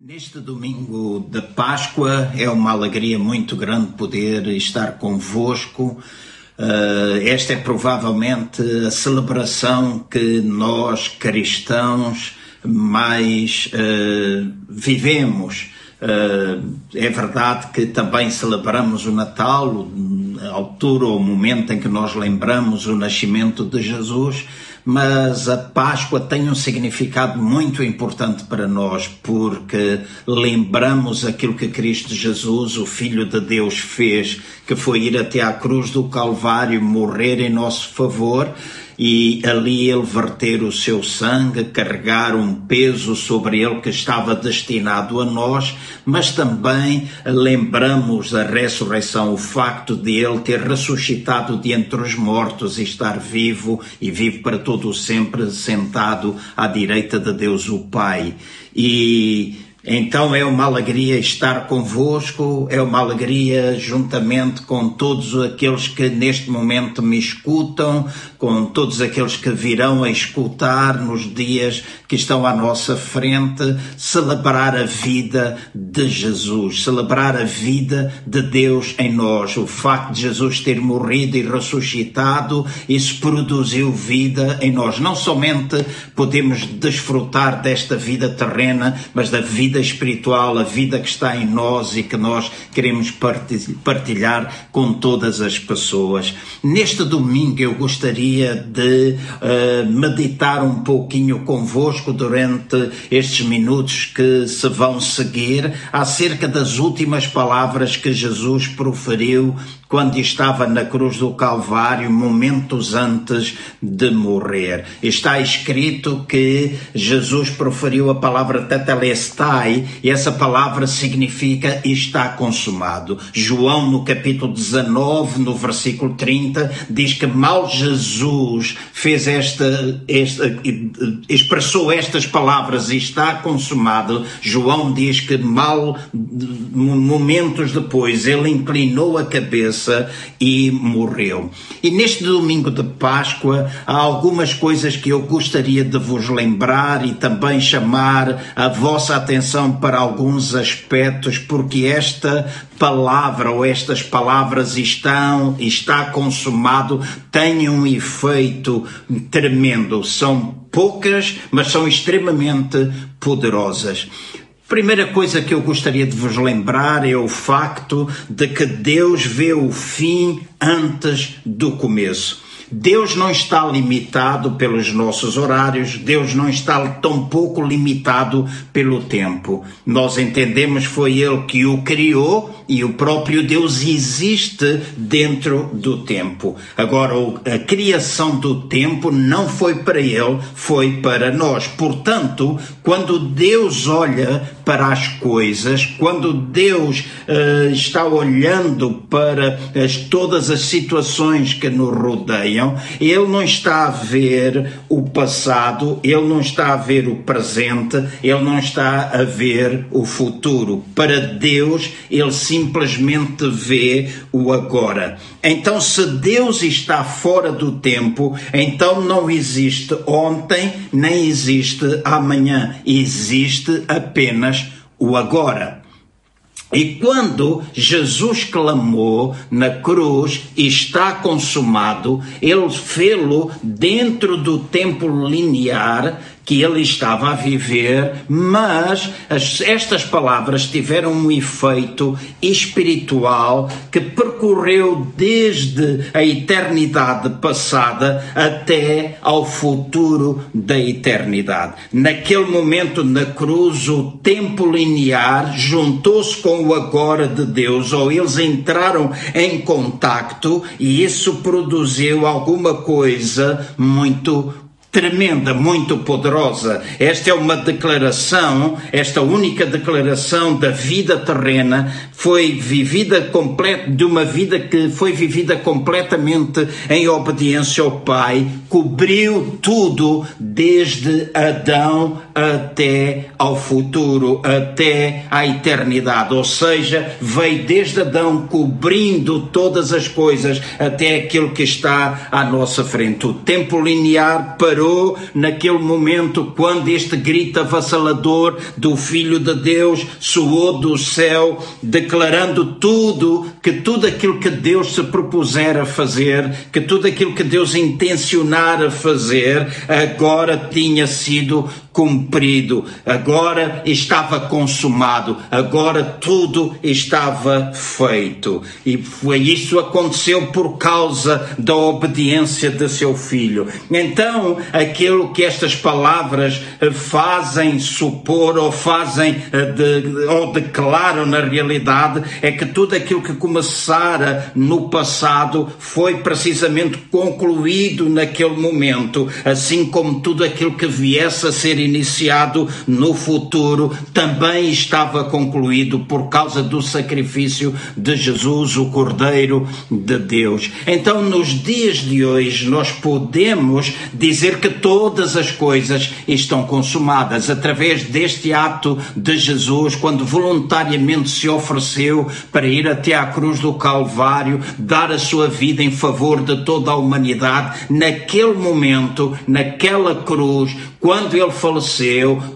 Neste domingo de Páscoa é uma alegria muito grande poder estar convosco. Uh, esta é provavelmente a celebração que nós cristãos mais uh, vivemos. Uh, é verdade que também celebramos o Natal, a altura ou o momento em que nós lembramos o nascimento de Jesus, mas a Páscoa tem um significado muito importante para nós, porque lembramos aquilo que Cristo Jesus, o Filho de Deus, fez, que foi ir até à cruz do Calvário, morrer em nosso favor e ali ele verter o seu sangue, carregar um peso sobre ele que estava destinado a nós, mas também lembramos da ressurreição, o facto de ele ter ressuscitado de entre os mortos e estar vivo e vivo para todo o sempre, sentado à direita de Deus o Pai. E então é uma alegria estar convosco, é uma alegria juntamente com todos aqueles que neste momento me escutam, com todos aqueles que virão a escutar nos dias que estão à nossa frente, celebrar a vida de Jesus, celebrar a vida de Deus em nós. O facto de Jesus ter morrido e ressuscitado, isso produziu vida em nós. Não somente podemos desfrutar desta vida terrena, mas da vida vida espiritual, a vida que está em nós e que nós queremos partilhar com todas as pessoas. Neste domingo eu gostaria de uh, meditar um pouquinho convosco durante estes minutos que se vão seguir acerca das últimas palavras que Jesus proferiu quando estava na cruz do Calvário, momentos antes de morrer. Está escrito que Jesus proferiu a palavra tetelestai e essa palavra significa está consumado. João, no capítulo 19, no versículo 30, diz que mal Jesus fez esta, esta expressou estas palavras está consumado. João diz que mal momentos depois ele inclinou a cabeça cabeça e morreu. E neste domingo de Páscoa há algumas coisas que eu gostaria de vos lembrar e também chamar a vossa atenção para alguns aspectos, porque esta palavra ou estas palavras estão, está consumado, têm um efeito tremendo. São poucas, mas são extremamente poderosas. Primeira coisa que eu gostaria de vos lembrar é o facto de que Deus vê o fim antes do começo. Deus não está limitado pelos nossos horários, Deus não está tão pouco limitado pelo tempo. Nós entendemos foi Ele que o criou e o próprio Deus existe dentro do tempo. Agora, a criação do tempo não foi para Ele, foi para nós. Portanto, quando Deus olha para as coisas, quando Deus uh, está olhando para as, todas as situações que nos rodeiam, Ele não está a ver o passado, Ele não está a ver o presente, Ele não está a ver o futuro. Para Deus, Ele simplesmente vê o agora. Então, se Deus está fora do tempo, então não existe ontem, nem existe amanhã. Existe apenas o agora. E quando Jesus clamou na cruz, está consumado, ele fê-lo dentro do tempo linear que ele estava a viver, mas as, estas palavras tiveram um efeito espiritual que percorreu desde a eternidade passada até ao futuro da eternidade. Naquele momento na cruz, o tempo linear juntou-se com o agora de Deus, ou eles entraram em contacto e isso produziu alguma coisa muito tremenda, muito poderosa. Esta é uma declaração, esta única declaração da vida terrena foi vivida completa, de uma vida que foi vivida completamente em obediência ao Pai, cobriu tudo desde Adão até ao futuro, até à eternidade. Ou seja, veio desde Adão cobrindo todas as coisas até aquilo que está à nossa frente. O tempo linear parou naquele momento, quando este grito avassalador do Filho de Deus soou do céu, declarando tudo, que tudo aquilo que Deus se propuser a fazer, que tudo aquilo que Deus intencionar a fazer, agora tinha sido cumprido, agora estava consumado, agora tudo estava feito. E foi isso aconteceu por causa da obediência de seu filho. Então, aquilo que estas palavras eh, fazem supor ou fazem eh, de, ou declaram na realidade é que tudo aquilo que começara no passado foi precisamente concluído naquele momento, assim como tudo aquilo que viesse a ser iniciado no futuro também estava concluído por causa do sacrifício de Jesus, o Cordeiro de Deus. Então, nos dias de hoje, nós podemos dizer que todas as coisas estão consumadas através deste ato de Jesus, quando voluntariamente se ofereceu para ir até à cruz do Calvário, dar a sua vida em favor de toda a humanidade. Naquele momento, naquela cruz, quando ele faleceu,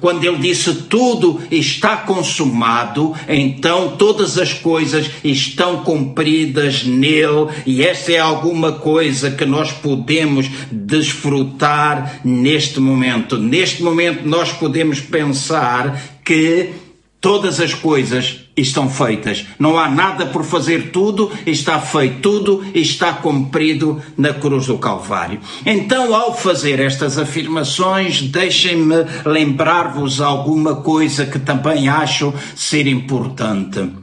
quando ele disse tudo está consumado, então todas as coisas estão cumpridas nele, e esta é alguma coisa que nós podemos desfrutar neste momento. Neste momento, nós podemos pensar que todas as coisas estão feitas. Não há nada por fazer, tudo está feito, tudo está cumprido na cruz do Calvário. Então, ao fazer estas afirmações, deixem-me lembrar-vos alguma coisa que também acho ser importante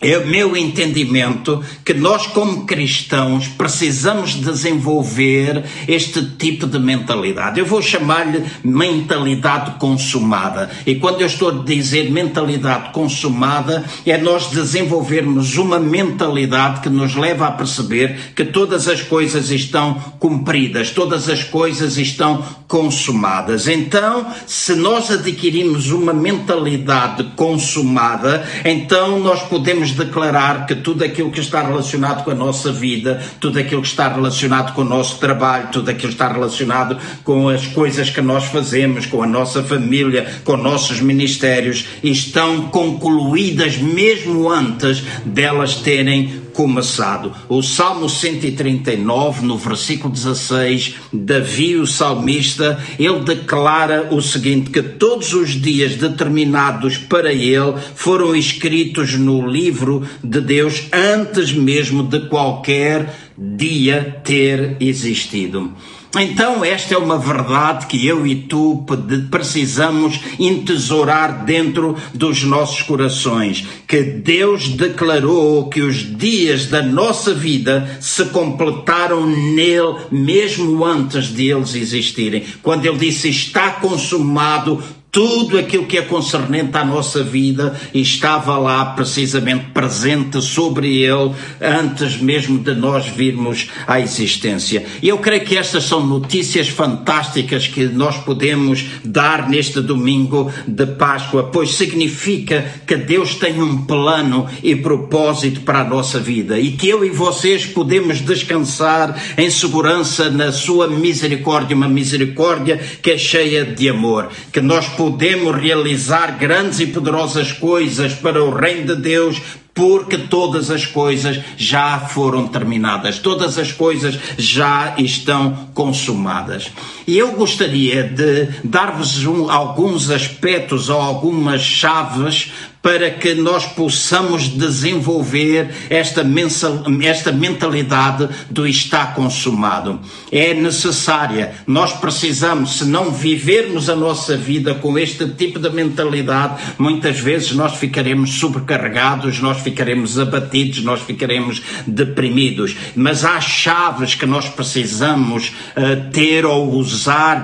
é o meu entendimento que nós, como cristãos, precisamos desenvolver este tipo de mentalidade. Eu vou chamar-lhe mentalidade consumada. E quando eu estou a dizer mentalidade consumada, é nós desenvolvermos uma mentalidade que nos leva a perceber que todas as coisas estão cumpridas, todas as coisas estão consumadas. Então, se nós adquirimos uma mentalidade consumada, então nós podemos podemos declarar que tudo aquilo que está relacionado com a nossa vida, tudo aquilo que está relacionado com o nosso trabalho, tudo aquilo que está relacionado com as coisas que nós fazemos, com a nossa família, com nossos ministérios, estão concluídas mesmo antes delas terem começado. O Salmo 139, no versículo 16, Davi, o salmista, ele declara o seguinte: que todos os dias determinados para ele foram escritos no livro de Deus antes mesmo de qualquer dia ter existido. Então, esta é uma verdade que eu e tu precisamos entesourar dentro dos nossos corações. Que Deus declarou que os dias da nossa vida se completaram nele, mesmo antes de eles existirem. Quando ele disse está consumado, tudo aquilo que é concernente à nossa vida estava lá precisamente presente sobre ele antes mesmo de nós virmos à existência. E eu creio que estas são notícias fantásticas que nós podemos dar neste domingo de Páscoa, pois significa que Deus tem um plano e propósito para a nossa vida e que eu e vocês podemos descansar em segurança na sua misericórdia, uma misericórdia que é cheia de amor, que nós podemos podemos realizar grandes e poderosas coisas para o Reino de Deus, porque todas as coisas já foram terminadas, todas as coisas já estão consumadas. Eu gostaria de dar-vos um, alguns aspectos ou algumas chaves para que nós possamos desenvolver esta, esta mentalidade do está consumado. É necessária, nós precisamos, se não vivermos a nossa vida com este tipo de mentalidade, muitas vezes nós ficaremos sobrecarregados, nós ficaremos abatidos, nós ficaremos deprimidos. Mas há chaves que nós precisamos uh, ter ou usar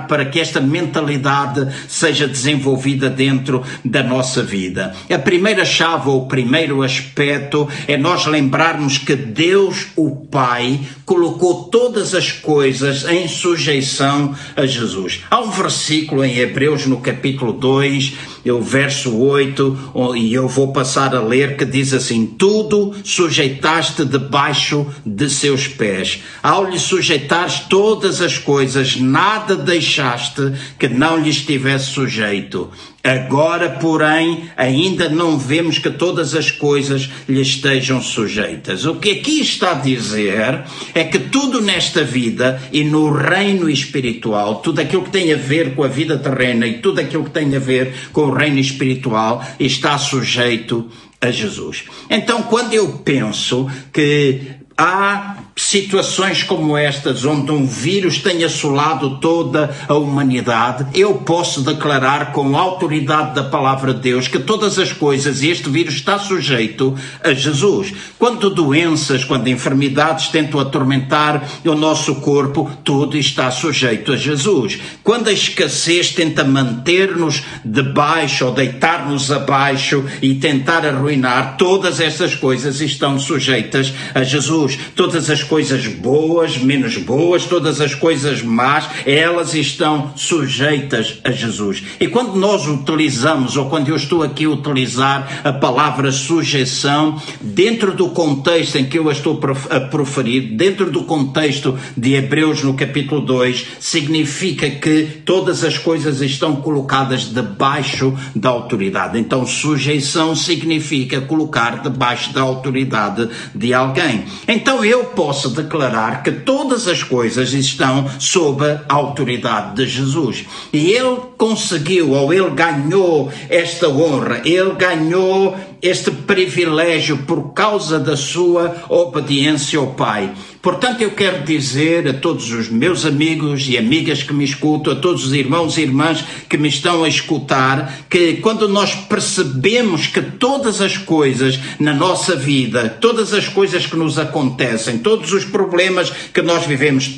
para que esta mentalidade seja desenvolvida dentro da nossa vida. A primeira chave ou o primeiro aspecto é nós lembrarmos que Deus, o Pai, colocou todas as coisas em sujeição a Jesus. Há um versículo em Hebreus, no capítulo 2, o verso 8, e eu vou passar a ler, que diz assim: Tudo sujeitaste debaixo de seus pés. Ao lhe sujeitares todas as coisas, nada deixaste que não lhe estivesse sujeito. Agora, porém, ainda não vemos que todas as coisas lhe estejam sujeitas. O que aqui está a dizer é que tudo nesta vida e no reino espiritual, tudo aquilo que tem a ver com a vida terrena e tudo aquilo que tem a ver com o reino espiritual, está sujeito a Jesus. Então, quando eu penso que há situações como estas, onde um vírus tem assolado toda a humanidade, eu posso declarar com a autoridade da palavra de Deus que todas as coisas, e este vírus está sujeito a Jesus. Quando doenças, quando enfermidades tentam atormentar o nosso corpo, tudo está sujeito a Jesus. Quando a escassez tenta manter-nos debaixo ou deitar-nos abaixo e tentar arruinar, todas essas coisas estão sujeitas a Jesus. Todas as coisas boas, menos boas, todas as coisas más, elas estão sujeitas a Jesus. E quando nós utilizamos, ou quando eu estou aqui a utilizar a palavra sujeição, dentro do contexto em que eu a estou a proferir, dentro do contexto de Hebreus no capítulo 2, significa que todas as coisas estão colocadas debaixo da autoridade. Então, sujeição significa colocar debaixo da autoridade de alguém. Então, eu posso declarar que todas as coisas estão sob a autoridade de Jesus. E ele conseguiu, ou ele ganhou esta honra, ele ganhou este privilégio por causa da sua obediência ao Pai. Portanto, eu quero dizer a todos os meus amigos e amigas que me escutam, a todos os irmãos e irmãs que me estão a escutar, que quando nós percebemos que todas as coisas na nossa vida, todas as coisas que nos acontecem, todos os problemas que nós vivemos,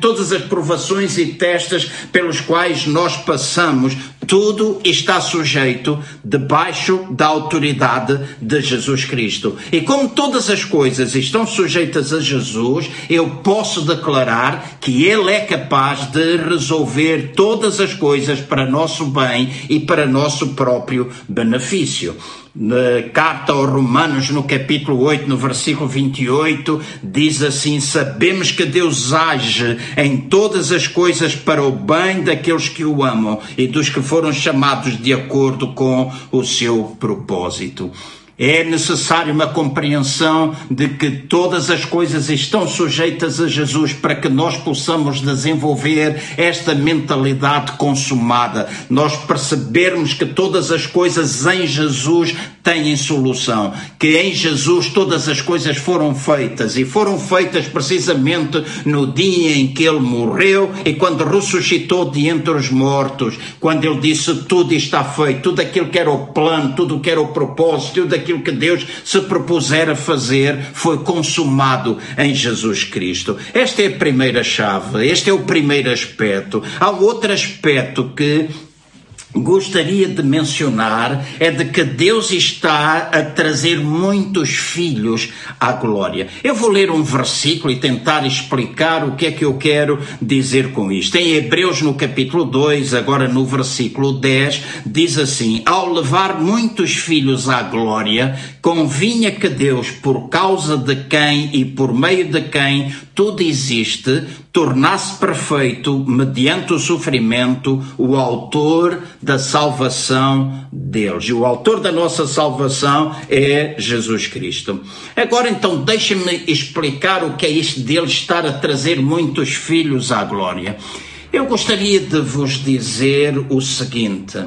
todas as provações e testes pelos quais nós passamos, tudo está sujeito debaixo da autoridade de Jesus Cristo. E como todas as coisas estão sujeitas a Jesus, eu posso declarar que Ele é capaz de resolver todas as coisas para nosso bem e para nosso próprio benefício na carta aos Romanos, no capítulo 8, no versículo 28, diz assim: Sabemos que Deus age em todas as coisas para o bem daqueles que o amam e dos que foram chamados de acordo com o seu propósito. É necessário uma compreensão de que todas as coisas estão sujeitas a Jesus para que nós possamos desenvolver esta mentalidade consumada. Nós percebermos que todas as coisas em Jesus têm solução, que em Jesus todas as coisas foram feitas e foram feitas precisamente no dia em que ele morreu e quando ressuscitou de entre os mortos, quando ele disse tudo está feito, tudo aquilo que era o plano, tudo que era o propósito, tudo aquilo que Deus se propuser a fazer foi consumado em Jesus Cristo. Esta é a primeira chave, este é o primeiro aspecto. Há outro aspecto que gostaria de mencionar é de que Deus está a trazer muitos filhos à glória. Eu vou ler um versículo e tentar explicar o que é que eu quero dizer com isto. Em Hebreus, no capítulo 2, agora no versículo 10, diz assim: Ao levar muitos filhos à glória, convinha que Deus, por causa de quem e por meio de quem tudo existe, tornasse perfeito, mediante o sofrimento, o autor da salvação deles. E o autor da nossa salvação é Jesus Cristo. Agora então, deixem-me explicar o que é isto dele estar a trazer muitos filhos à glória. Eu gostaria de vos dizer o seguinte: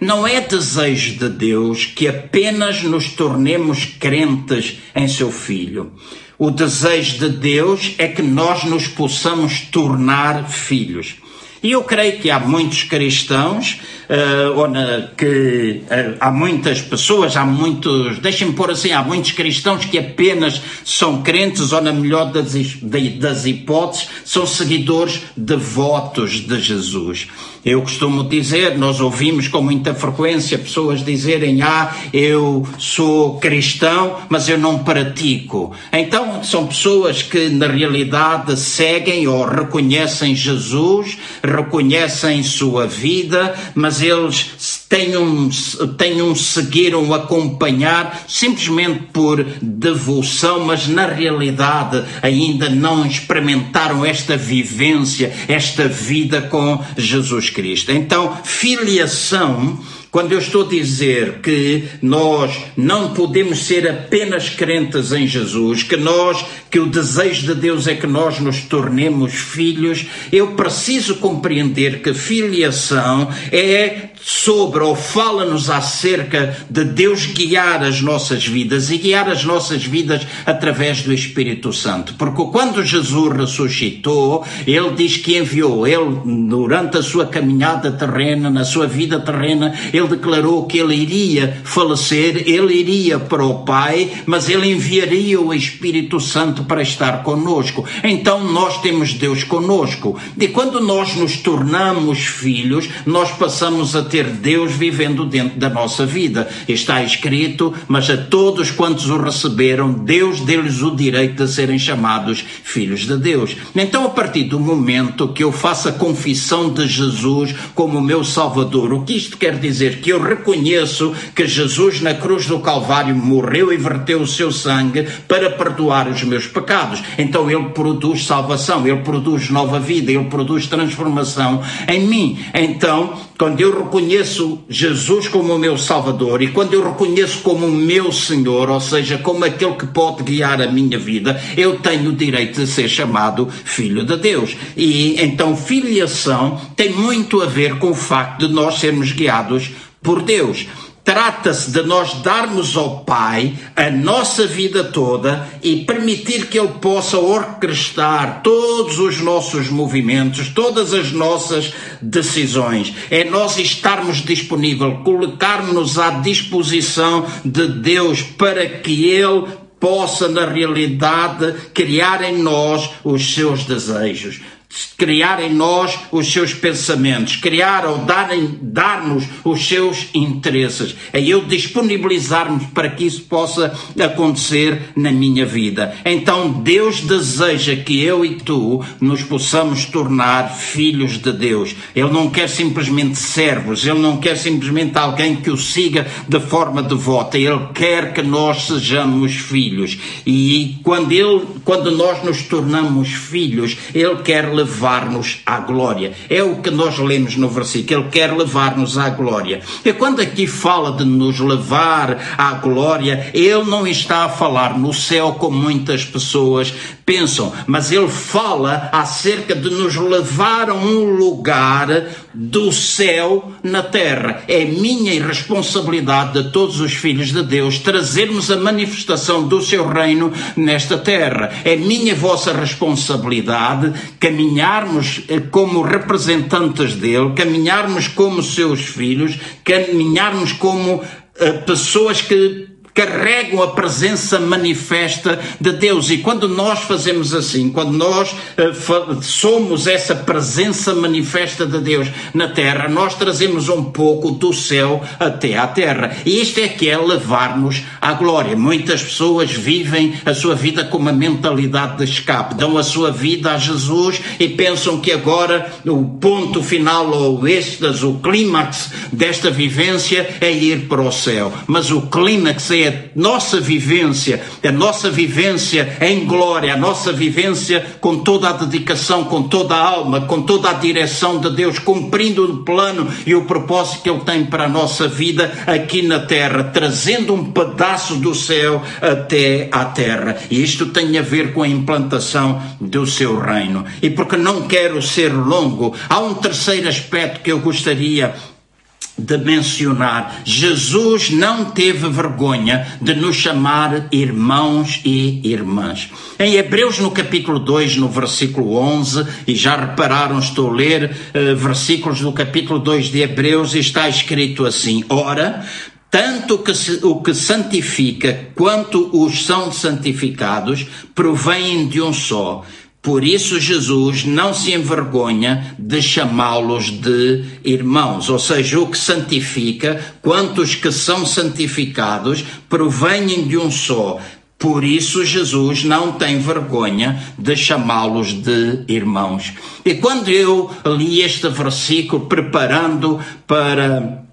não é desejo de Deus que apenas nos tornemos crentes em seu Filho. O desejo de Deus é que nós nos possamos tornar filhos. E eu creio que há muitos cristãos, uh, que uh, há muitas pessoas, há muitos, deixem-me pôr assim, há muitos cristãos que apenas são crentes, ou na melhor das, das hipóteses, são seguidores devotos de Jesus. Eu costumo dizer, nós ouvimos com muita frequência pessoas dizerem: Ah, eu sou cristão, mas eu não pratico. Então, são pessoas que na realidade seguem ou reconhecem Jesus, reconhecem sua vida, mas mas eles tenham, tenham seguiram acompanhar simplesmente por devoção, mas na realidade ainda não experimentaram esta vivência, esta vida com Jesus Cristo. Então, filiação quando eu estou a dizer que nós não podemos ser apenas crentes em Jesus, que nós, que o desejo de Deus é que nós nos tornemos filhos, eu preciso compreender que filiação é sobre ou fala-nos acerca de Deus guiar as nossas vidas e guiar as nossas vidas através do Espírito Santo. Porque quando Jesus ressuscitou, ele diz que enviou, ele durante a sua caminhada terrena, na sua vida terrena, ele declarou que ele iria falecer, ele iria para o Pai, mas ele enviaria o Espírito Santo para estar conosco. Então nós temos Deus conosco. E quando nós nos tornamos filhos, nós passamos a ter Deus vivendo dentro da nossa vida. Está escrito, mas a todos quantos o receberam, Deus deu-lhes o direito de serem chamados filhos de Deus. Então, a partir do momento que eu faço a confissão de Jesus como meu Salvador, o que isto quer dizer? Que eu reconheço que Jesus na cruz do Calvário morreu e verteu o seu sangue para perdoar os meus pecados. Então, ele produz salvação, ele produz nova vida, ele produz transformação em mim. Então, quando eu reconheço Jesus como o meu Salvador e quando eu reconheço como o meu Senhor, ou seja, como aquele que pode guiar a minha vida, eu tenho o direito de ser chamado Filho de Deus. E então, filiação tem muito a ver com o facto de nós sermos guiados por Deus. Trata-se de nós darmos ao Pai a nossa vida toda e permitir que Ele possa orquestrar todos os nossos movimentos, todas as nossas decisões. É nós estarmos disponíveis, colocarmos-nos à disposição de Deus para que Ele possa, na realidade, criar em nós os seus desejos criar em nós os seus pensamentos, criar ou dar-nos dar os seus interesses, é eu disponibilizar-me para que isso possa acontecer na minha vida. Então Deus deseja que eu e tu nos possamos tornar filhos de Deus. Ele não quer simplesmente servos, ele não quer simplesmente alguém que o siga de forma devota, ele quer que nós sejamos filhos. E quando ele, quando nós nos tornamos filhos, ele quer levar-nos à glória. É o que nós lemos no versículo. Ele quer levar-nos à glória. E quando aqui fala de nos levar à glória, ele não está a falar no céu como muitas pessoas pensam, mas ele fala acerca de nos levar a um lugar do céu na terra. É minha responsabilidade de todos os filhos de Deus trazermos a manifestação do seu reino nesta terra. É minha vossa responsabilidade caminharmos eh, como representantes dele, caminharmos como seus filhos, caminharmos como uh, pessoas que carregam a presença manifesta de Deus. E quando nós fazemos assim, quando nós uh, somos essa presença manifesta de Deus na terra, nós trazemos um pouco do céu até à terra. E isto é que é levar-nos à glória. Muitas pessoas vivem a sua vida com uma mentalidade de escape, dão a sua vida a Jesus e pensam que agora o ponto final ou o o clímax desta vivência é ir para o céu. Mas o clímax é a nossa vivência, a nossa vivência em glória, a nossa vivência com toda a dedicação, com toda a alma, com toda a direção de Deus, cumprindo o plano e o propósito que Ele tem para a nossa vida aqui na terra, trazendo um pedaço do céu até à terra. E isto tem a ver com a implantação do seu reino. E porque não quero ser longo, há um terceiro aspecto que eu gostaria de mencionar, Jesus não teve vergonha de nos chamar irmãos e irmãs. Em Hebreus, no capítulo 2, no versículo 11, e já repararam, estou a ler uh, versículos do capítulo 2 de Hebreus, está escrito assim: Ora, tanto que se, o que santifica quanto os são santificados provêm de um só por isso, Jesus não se envergonha de chamá-los de irmãos, ou seja, o que santifica, quantos que são santificados, provêm de um só. Por isso, Jesus não tem vergonha de chamá-los de irmãos. E quando eu li este versículo, preparando para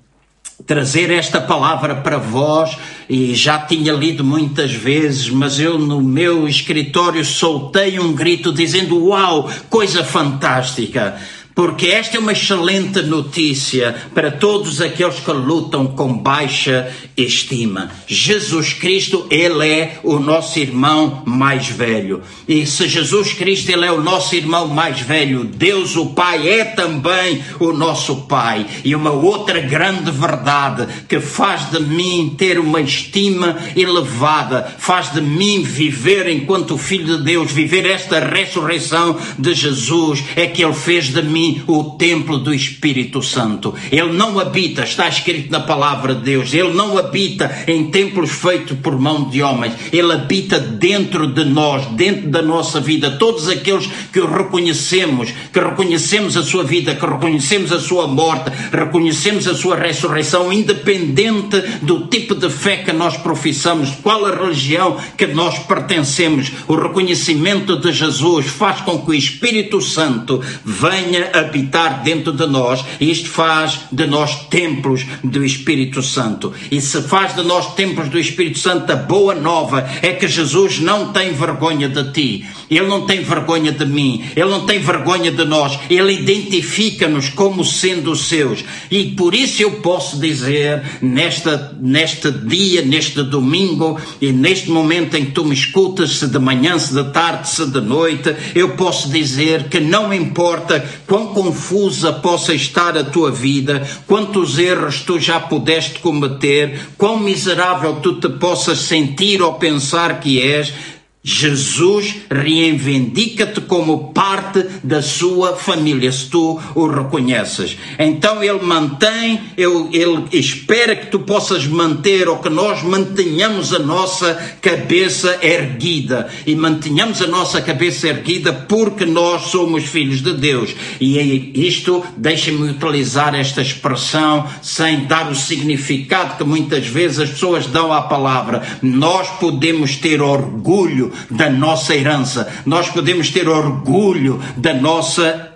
trazer esta palavra para vós, e já tinha lido muitas vezes, mas eu no meu escritório soltei um grito dizendo: Uau, coisa fantástica! Porque esta é uma excelente notícia para todos aqueles que lutam com baixa estima. Jesus Cristo, Ele é o nosso irmão mais velho. E se Jesus Cristo, Ele é o nosso irmão mais velho, Deus o Pai é também o nosso Pai. E uma outra grande verdade que faz de mim ter uma estima elevada, faz de mim viver enquanto Filho de Deus, viver esta ressurreição de Jesus, é que Ele fez de mim mim o templo do Espírito Santo. Ele não habita, está escrito na palavra de Deus, ele não habita em templos feitos por mão de homens, ele habita dentro de nós, dentro da nossa vida. Todos aqueles que o reconhecemos, que reconhecemos a sua vida, que reconhecemos a sua morte, reconhecemos a sua ressurreição, independente do tipo de fé que nós professamos, qual a religião que nós pertencemos, o reconhecimento de Jesus faz com que o Espírito Santo venha habitar dentro de nós, isto faz de nós templos do Espírito Santo. E se faz de nós templos do Espírito Santo, a boa nova é que Jesus não tem vergonha de ti, ele não tem vergonha de mim, ele não tem vergonha de nós, ele identifica-nos como sendo seus. E por isso eu posso dizer, nesta, neste dia, neste domingo, e neste momento em que tu me escutas, se de manhã, se de tarde, se de noite, eu posso dizer que não importa quão quão confusa possa estar a tua vida, quantos erros tu já pudeste cometer, quão miserável tu te possas sentir ou pensar que és, Jesus reivindica-te como parte da sua família, se tu o reconheces. Então ele mantém, ele, espera que tu possas manter ou que nós mantenhamos a nossa cabeça erguida. E mantenhamos a nossa cabeça erguida porque nós somos filhos de Deus. E isto, deixem-me utilizar esta expressão sem dar o significado que muitas vezes as pessoas dão à palavra. Nós podemos ter orgulho da nossa herança, nós podemos ter orgulho da nossa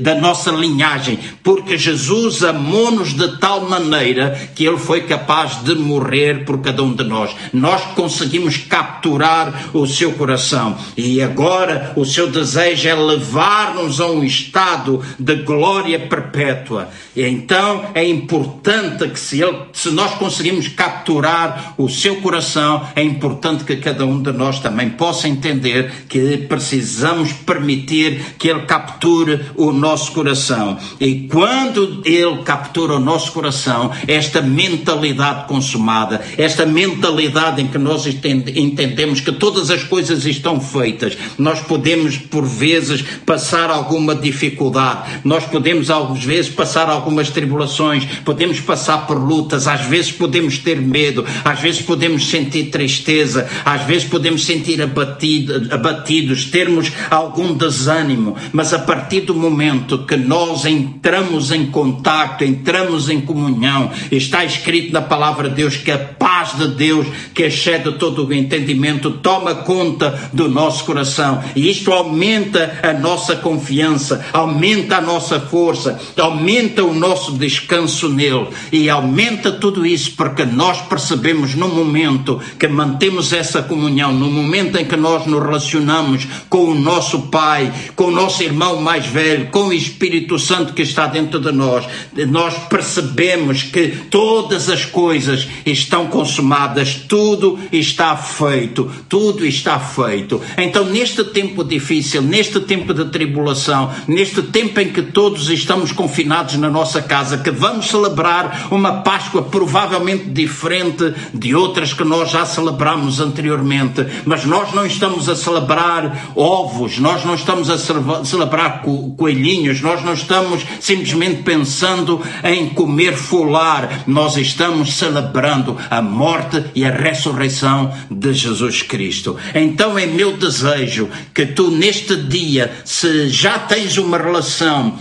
da nossa linhagem, porque Jesus amou-nos de tal maneira que ele foi capaz de morrer por cada um de nós. Nós conseguimos capturar o seu coração e agora o seu desejo é levar-nos a um estado de glória perpétua. E então é importante que se, ele, se nós conseguimos capturar o seu coração, é importante que cada um de nós também possa entender que precisamos permitir que ele capture o nosso coração. E quando Ele captura o nosso coração, esta mentalidade consumada, esta mentalidade em que nós entendemos que todas as coisas estão feitas, nós podemos, por vezes, passar alguma dificuldade, nós podemos, às vezes, passar algumas tribulações, podemos passar por lutas, às vezes podemos ter medo, às vezes podemos sentir tristeza, às vezes podemos sentir abatido, abatidos, termos algum desânimo, mas a partir do momento que nós entramos em contato, entramos em comunhão, está escrito na palavra de Deus que a paz de Deus, que excede todo o entendimento, toma conta do nosso coração. E isto aumenta a nossa confiança, aumenta a nossa força, aumenta o nosso descanso nele. E aumenta tudo isso porque nós percebemos no momento que mantemos essa comunhão, no momento em que nós nos relacionamos com o nosso Pai, com o nosso irmão mais velho, com o Espírito Santo que está dentro de nós, nós percebemos que todas as coisas estão consumadas, tudo está feito, tudo está feito. Então, neste tempo difícil, neste tempo de tribulação, neste tempo em que todos estamos confinados na nossa casa, que vamos celebrar uma Páscoa provavelmente diferente de outras que nós já celebramos anteriormente, mas nós não estamos a celebrar ovos, nós não estamos a celebrar coelhinhos, nós não estamos simplesmente pensando em comer folar, nós estamos celebrando a morte e a ressurreição de Jesus Cristo. Então é meu desejo que tu neste dia, se já tens uma relação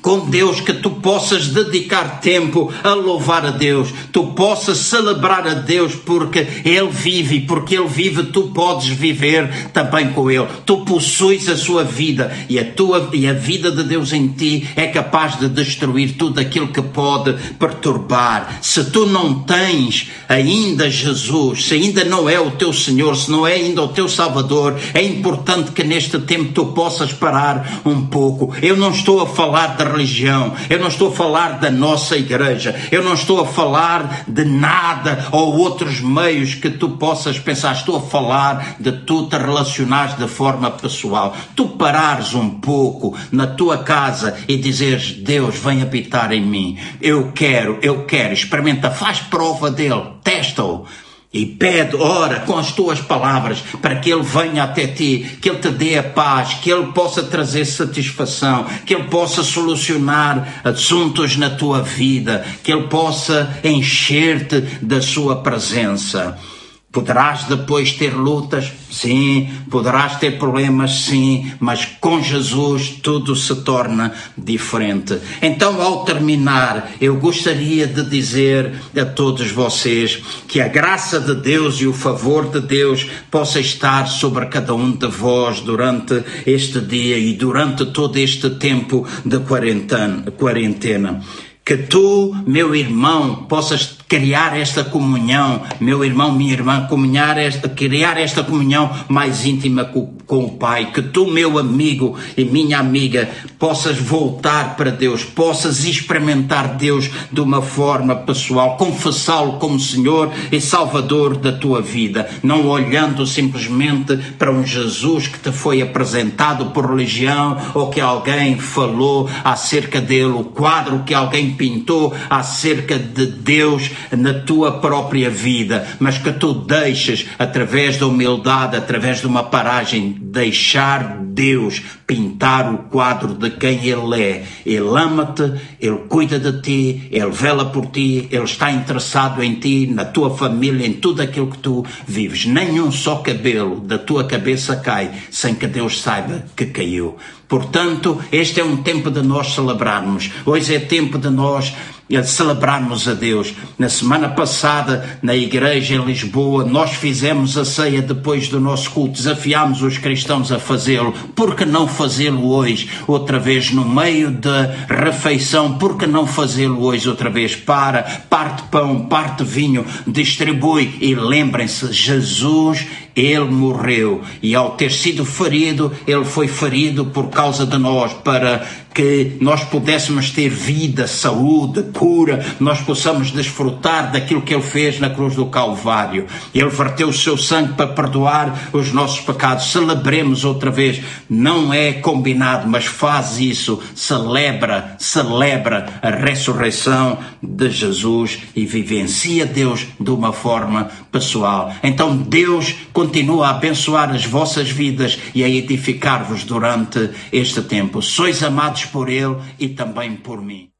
com Deus, que tu possas dedicar tempo a louvar a Deus, tu possas celebrar a Deus porque Ele vive, porque Ele vive, tu podes viver também com Ele. Tu possuis a sua vida e a tua e a vida de Deus em ti é capaz de destruir tudo aquilo que pode perturbar. Se tu não tens ainda Jesus, se ainda não é o teu Senhor, se não é ainda o teu Salvador, é importante que neste tempo tu possas parar um pouco. Eu não estou a falar de religião, eu não estou a falar da nossa igreja, eu não estou a falar de nada ou outros meios que tu possas pensar, estou a falar de tu te relacionares de forma pessoal, tu parares um pouco na tua casa e dizeres: Deus, vem habitar em mim, eu quero, eu quero, experimenta, faz prova dele, testa-o e pede, ora, com as tuas palavras, para que Ele venha até ti, que Ele te dê a paz, que Ele possa trazer satisfação, que Ele possa solucionar assuntos na tua vida, que Ele possa encher-te da sua presença. Poderás depois ter lutas, sim, poderás ter problemas, sim, mas com Jesus tudo se torna diferente. Então, ao terminar, eu gostaria de dizer a todos vocês que a graça de Deus e o favor de Deus possa estar sobre cada um de vós durante este dia e durante todo este tempo de quarentena. Que tu, meu irmão, possas criar esta comunhão, meu irmão, minha irmã, comunhar esta, criar esta comunhão mais íntima com, com o Pai, que tu, meu amigo e minha amiga, possas voltar para Deus, possas experimentar Deus de uma forma pessoal, confessá-lo como Senhor e Salvador da tua vida, não olhando simplesmente para um Jesus que te foi apresentado por religião ou que alguém falou acerca dele, o quadro que alguém pintou acerca de Deus na tua própria vida, mas que tu deixes, através da humildade, através de uma paragem, deixar Deus pintar o quadro de quem Ele é. Ele ama-te, Ele cuida de ti, Ele vela por ti, Ele está interessado em ti, na tua família, em tudo aquilo que tu vives. Nenhum só cabelo da tua cabeça cai sem que Deus saiba que caiu. Portanto, este é um tempo de nós celebrarmos. Hoje é tempo de nós celebrarmos a Deus. Na semana passada, na igreja em Lisboa, nós fizemos a ceia depois do nosso culto, desafiámos os cristãos a fazê-lo. Por que não fazê-lo hoje, outra vez, no meio da refeição? Por que não fazê-lo hoje, outra vez? Para, parte pão, parte vinho, distribui e lembrem-se, Jesus ele morreu e ao ter sido ferido, ele foi ferido por causa de nós para que nós pudéssemos ter vida, saúde, cura, nós possamos desfrutar daquilo que Ele fez na cruz do Calvário. Ele verteu o seu sangue para perdoar os nossos pecados. Celebremos outra vez. Não é combinado, mas faz isso. Celebra, celebra a ressurreição de Jesus e vivencia Deus de uma forma pessoal. Então Deus continua a abençoar as vossas vidas e a edificar-vos durante este tempo. Sois amados por Ele e também por mim.